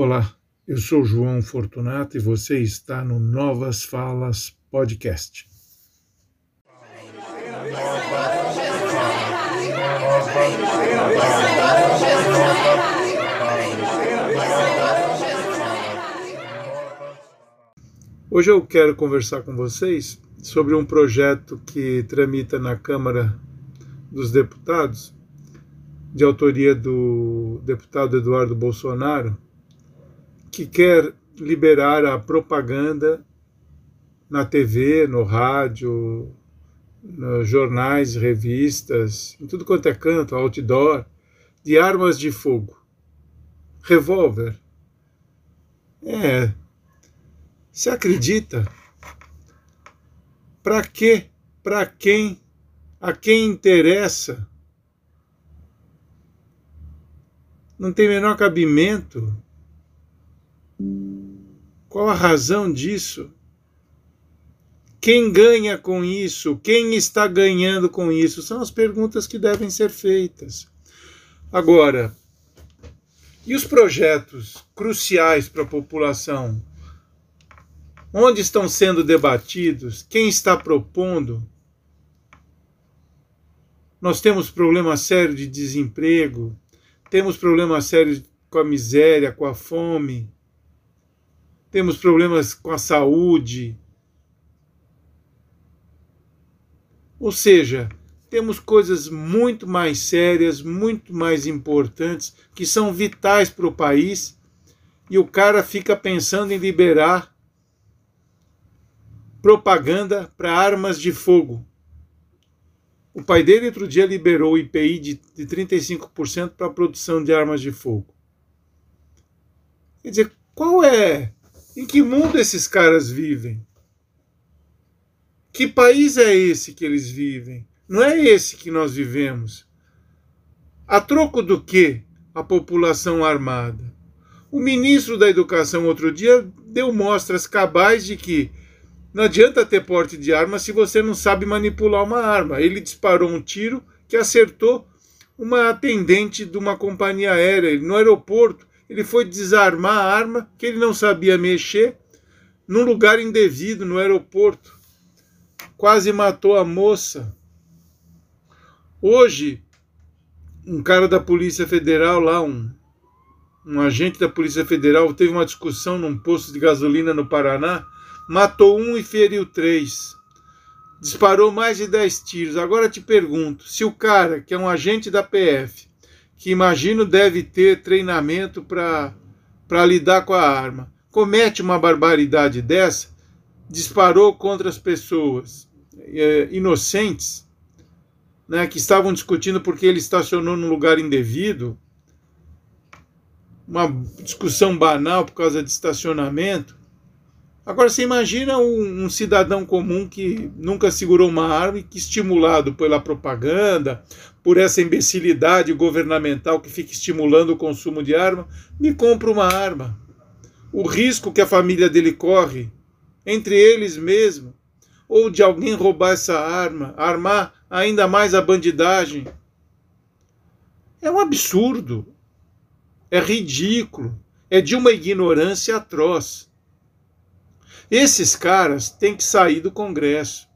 Olá, eu sou João Fortunato e você está no Novas Falas Podcast. Hoje eu quero conversar com vocês sobre um projeto que tramita na Câmara dos Deputados, de autoria do deputado Eduardo Bolsonaro, que quer liberar a propaganda na TV, no rádio, nos jornais, revistas, em tudo quanto é canto, outdoor, de armas de fogo. Revólver. É. Você acredita? Para quê? Para quem? A quem interessa? Não tem menor cabimento. Qual a razão disso? Quem ganha com isso? Quem está ganhando com isso? São as perguntas que devem ser feitas. Agora, e os projetos cruciais para a população? Onde estão sendo debatidos? Quem está propondo? Nós temos problema sério de desemprego, temos problema sério com a miséria, com a fome, temos problemas com a saúde. Ou seja, temos coisas muito mais sérias, muito mais importantes, que são vitais para o país, e o cara fica pensando em liberar propaganda para armas de fogo. O pai dele outro dia liberou o IPI de, de 35% para a produção de armas de fogo. Quer dizer, qual é em que mundo esses caras vivem? Que país é esse que eles vivem? Não é esse que nós vivemos. A troco do que a população armada? O ministro da Educação outro dia deu mostras cabais de que não adianta ter porte de arma se você não sabe manipular uma arma. Ele disparou um tiro que acertou uma atendente de uma companhia aérea no aeroporto ele foi desarmar a arma que ele não sabia mexer num lugar indevido, no aeroporto. Quase matou a moça. Hoje, um cara da Polícia Federal lá, um, um agente da Polícia Federal, teve uma discussão num posto de gasolina no Paraná, matou um e feriu três. Disparou mais de dez tiros. Agora te pergunto: se o cara, que é um agente da PF, que imagino deve ter treinamento para lidar com a arma, comete uma barbaridade dessa, disparou contra as pessoas é, inocentes, né, que estavam discutindo porque ele estacionou num lugar indevido, uma discussão banal por causa de estacionamento, Agora você imagina um, um, cidadão comum que nunca segurou uma arma e que, estimulado pela propaganda, por essa imbecilidade governamental que fica estimulando o consumo de arma, me compra uma arma. O risco que a família dele corre, entre eles mesmo, ou de alguém roubar essa arma, armar ainda mais a bandidagem, é um absurdo, é ridículo, é de uma ignorância atroz. Esses caras têm que sair do Congresso.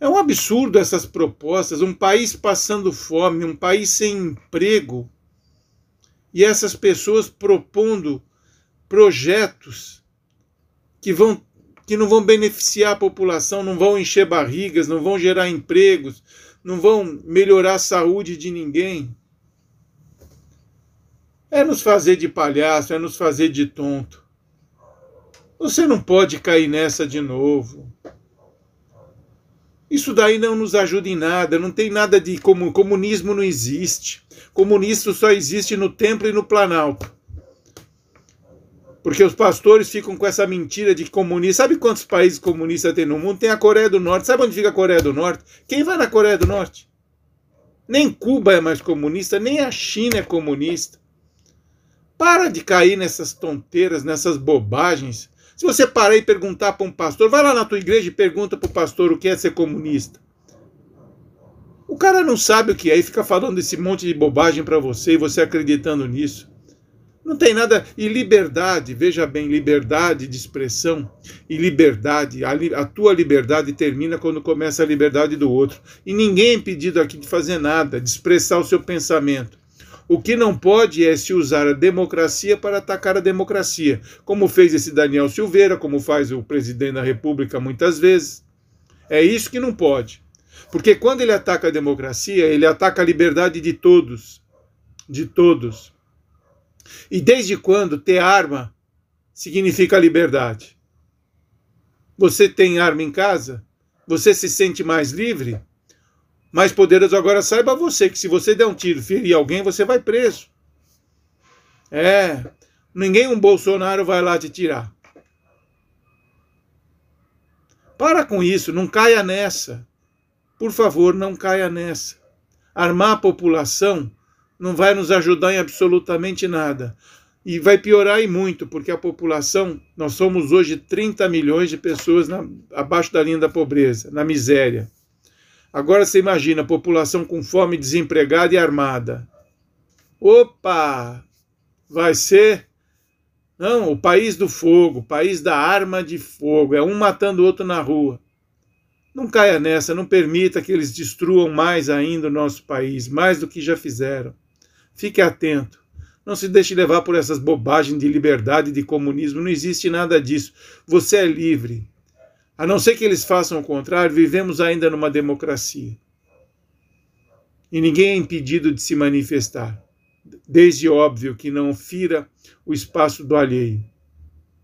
É um absurdo essas propostas, um país passando fome, um país sem emprego, e essas pessoas propondo projetos que vão que não vão beneficiar a população, não vão encher barrigas, não vão gerar empregos, não vão melhorar a saúde de ninguém. É nos fazer de palhaço, é nos fazer de tonto. Você não pode cair nessa de novo. Isso daí não nos ajuda em nada, não tem nada de como comunismo não existe. Comunismo só existe no templo e no planalto. Porque os pastores ficam com essa mentira de comunista. Sabe quantos países comunistas tem no mundo? Tem a Coreia do Norte. Sabe onde fica a Coreia do Norte? Quem vai na Coreia do Norte? Nem Cuba é mais comunista, nem a China é comunista. Para de cair nessas tonteiras, nessas bobagens. Se você parar e perguntar para um pastor, vai lá na tua igreja e pergunta para o pastor o que é ser comunista. O cara não sabe o que é e fica falando esse monte de bobagem para você e você acreditando nisso. Não tem nada. E liberdade, veja bem, liberdade de expressão e liberdade. A, a, tua liberdade termina quando começa a liberdade do outro. E ninguém é impedido aqui de fazer nada, de expressar o seu pensamento. O que não pode é se usar a democracia para atacar a democracia, como fez esse Daniel Silveira, como faz o presidente da República muitas vezes. É isso que não pode. Porque quando ele ataca a democracia, ele ataca a liberdade de todos. De todos. E desde quando ter arma significa liberdade? Você tem arma em casa? Você se sente mais livre? Mais poderoso agora saiba você que se você der um tiro, ferir alguém, você vai preso. É, ninguém um Bolsonaro vai lá te tirar. Para com isso, não caia nessa. Por favor, não caia nessa. Armar a população não vai nos ajudar em absolutamente nada. E vai piorar e muito, porque a população, nós somos hoje 30 milhões de pessoas na, abaixo da linha da pobreza, na miséria. Agora você imagina a população com fome, desempregada e armada. Opa! Vai ser. Não, o país do fogo, o país da arma de fogo. É um matando o outro na rua. Não caia nessa, não permita que eles destruam mais ainda o nosso país, mais do que já fizeram. Fique atento. Não se deixe levar por essas bobagens de liberdade, de comunismo. Não existe nada disso. Você é livre. A não ser que eles façam o contrário, vivemos ainda numa democracia. E ninguém é impedido de se manifestar, desde óbvio que não fira o espaço do alheio.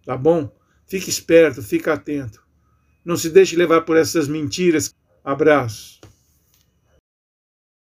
Tá bom? Fique esperto, fique atento. Não se deixe levar por essas mentiras. Abraço.